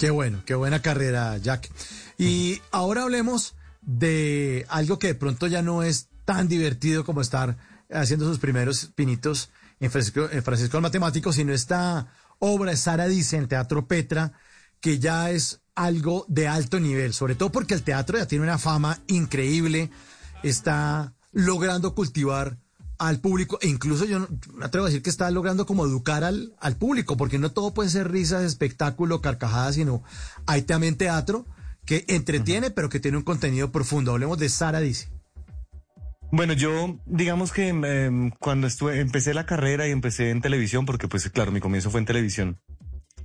Qué bueno, qué buena carrera, Jack. Y ahora hablemos de algo que de pronto ya no es tan divertido como estar haciendo sus primeros pinitos en Francisco, en Francisco el Matemático, sino esta obra de Sara Dice en Teatro Petra, que ya es algo de alto nivel, sobre todo porque el teatro ya tiene una fama increíble, está logrando cultivar al público, e incluso yo no, me atrevo a decir que está logrando como educar al, al público, porque no todo puede ser risas, espectáculo, carcajadas, sino hay también teatro que entretiene, pero que tiene un contenido profundo. Hablemos de Sara Dice. Bueno, yo digamos que em, cuando estuve, empecé la carrera y empecé en televisión, porque pues claro, mi comienzo fue en televisión.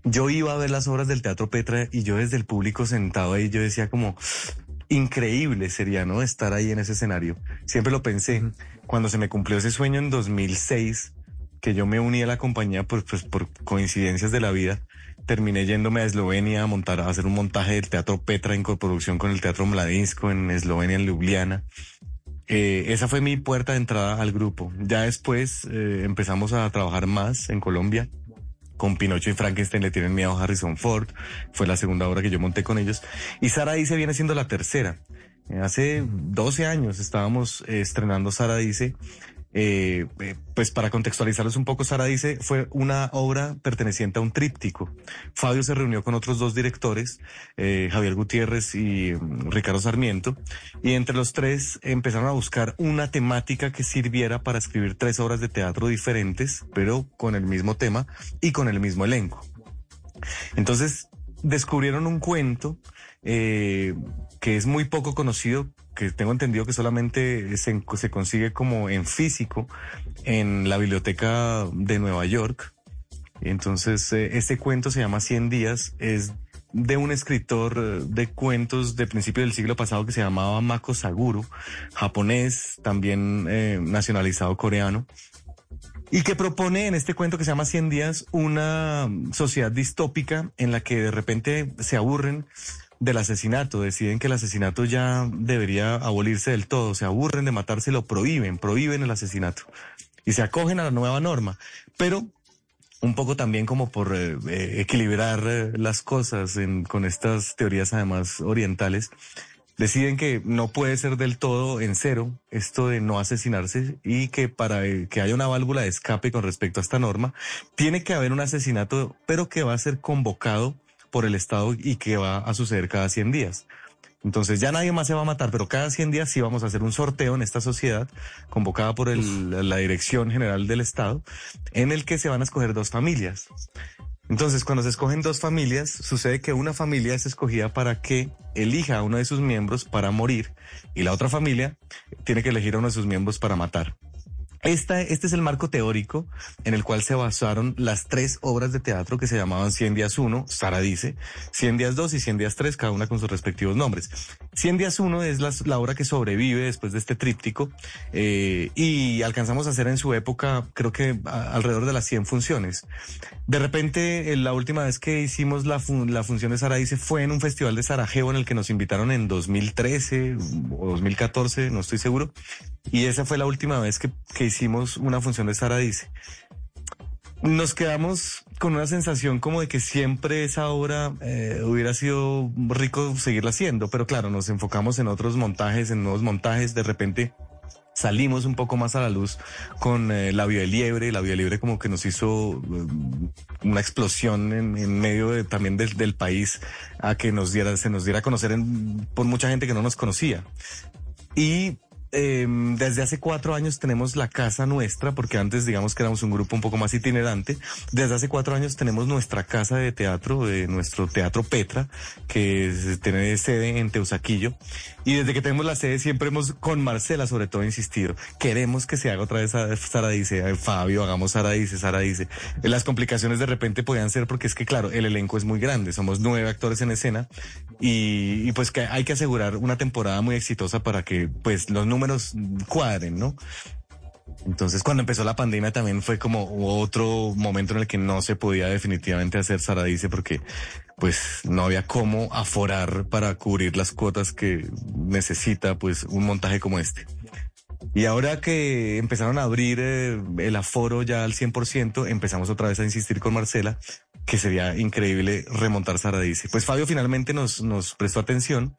Yo iba a ver las obras del Teatro Petra y yo desde el público sentado ahí, yo decía como, increíble sería, ¿no? Estar ahí en ese escenario. Siempre lo pensé. Cuando se me cumplió ese sueño en 2006, que yo me uní a la compañía pues, pues, por coincidencias de la vida, terminé yéndome a Eslovenia a montar, a hacer un montaje del Teatro Petra en coproducción con el Teatro Mladinsko en Eslovenia, en Ljubljana. Eh, esa fue mi puerta de entrada al grupo. Ya después eh, empezamos a trabajar más en Colombia. Con Pinocho y Frankenstein le tienen miedo a Harrison Ford. Fue la segunda obra que yo monté con ellos. Y Sara Dice viene siendo la tercera. Eh, hace 12 años estábamos eh, estrenando Sara Dice. Eh, eh, pues para contextualizarlos un poco, Sara dice, fue una obra perteneciente a un tríptico. Fabio se reunió con otros dos directores, eh, Javier Gutiérrez y mm, Ricardo Sarmiento, y entre los tres empezaron a buscar una temática que sirviera para escribir tres obras de teatro diferentes, pero con el mismo tema y con el mismo elenco. Entonces descubrieron un cuento eh, que es muy poco conocido, que tengo entendido que solamente se, consigue como en físico en la biblioteca de Nueva York. Entonces, eh, este cuento se llama 100 días, es de un escritor eh, de cuentos de principio del siglo pasado que se llamaba Mako Saguro, japonés, también eh, nacionalizado coreano, y que propone en este cuento que se llama 100 días una sociedad distópica en la que de repente se aburren del asesinato, deciden que el asesinato ya debería abolirse del todo, se aburren de matarse, lo prohíben, prohíben el asesinato. Y se acogen a la nueva norma, pero un poco también como por eh, eh, equilibrar eh, las cosas en- con estas teorías además orientales, deciden que no puede ser del todo en cero esto de no asesinarse y que para que haya una válvula de escape con respecto a esta norma, tiene que haber un asesinato, pero que va a ser convocado por el Estado y que va a suceder cada 100 días. Entonces ya nadie más se va a matar, pero cada 100 días sí vamos a hacer un sorteo en esta sociedad convocada por el- la Dirección General del Estado, en el que se van a escoger dos familias. Entonces, cuando se escogen dos familias, sucede que una familia es escogida para que elija a uno de sus miembros para morir y la otra familia tiene que elegir a uno de sus miembros para matar. Esta, este es el marco teórico en el cual se basaron las tres obras de teatro que se llamaban 100 días 1, Sara dice, 100 días 2 y 100 días 3, cada una con sus respectivos nombres. 100 días 1 es la, la obra que sobrevive después de este tríptico eh, y alcanzamos a hacer en su época creo que alrededor de las 100 funciones. De repente, la última vez que hicimos la, fun- función de Sara dice fue en un festival de Sarajevo en el que nos invitaron en 2013 o 2014, no estoy seguro. Y esa fue la última vez que, que hicimos una función de Sara dice. Nos quedamos con una sensación como de que siempre esa obra eh, hubiera sido rico seguirla haciendo, pero claro, nos enfocamos en otros montajes, en nuevos montajes, de repente salimos un poco más a la luz con eh, la de liebre, la de liebre como que nos hizo eh, una explosión en, medio de- también del, país a que nos diera, se nos diera a conocer por mucha gente que no nos conocía. Y eh, desde hace cuatro años tenemos la casa nuestra, porque antes digamos que éramos un grupo un poco más itinerante. Desde hace cuatro años tenemos nuestra casa de teatro, de nuestro Teatro Petra, que tiene sede en Teusaquillo. Y desde que tenemos la sede siempre hemos, con Marcela sobre todo, insistido, queremos que se haga otra vez Sara dice, Fabio, hagamos Sara dice, Sara dice. Las complicaciones de repente podían ser porque es que claro, el elenco es muy grande, somos nueve actores en escena y, y pues que hay que asegurar una temporada muy exitosa para que pues los números cuadren, ¿no? Entonces, cuando empezó la pandemia también fue como otro momento en el que no se podía definitivamente hacer Saradice porque pues no había cómo aforar para cubrir las cuotas que necesita pues un montaje como este. Y ahora que empezaron a abrir eh, el aforo ya al 100%, empezamos otra vez a insistir con Marcela que sería increíble remontar Saradice. Pues Fabio finalmente nos, nos prestó atención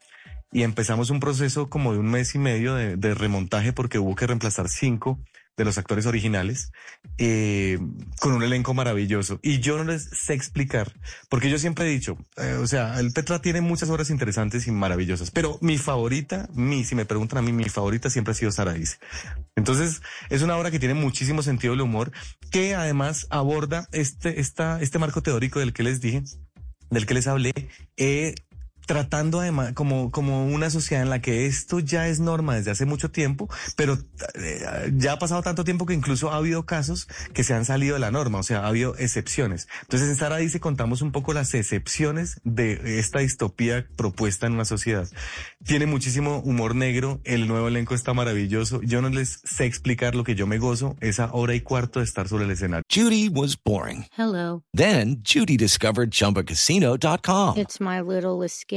y empezamos un proceso como de un mes y medio de, de remontaje porque hubo que reemplazar cinco de los actores originales, eh, con un elenco maravilloso. Y yo no les sé explicar, porque yo siempre he dicho, eh, o sea, el Petra tiene muchas obras interesantes y maravillosas, pero mi favorita, mi, si me preguntan a mí, mi favorita siempre ha sido Saradice. Entonces, es una obra que tiene muchísimo sentido del humor, que además aborda este, esta, este marco teórico del que les dije, del que les hablé, eh, tratando además como, como una sociedad en la que esto ya es norma desde hace mucho tiempo, pero eh, ya ha pasado tanto tiempo que incluso ha habido casos que se han salido de la norma, o sea, ha habido excepciones. Entonces en Sara dice contamos un poco las excepciones de esta distopía propuesta en una sociedad. Tiene muchísimo humor negro, el nuevo elenco está maravilloso. Yo no les sé explicar lo que yo me gozo, esa hora y cuarto de estar sobre el escenario. Judy was boring. Hello. Then Judy discovered chumbacasino.com. It's my little escape.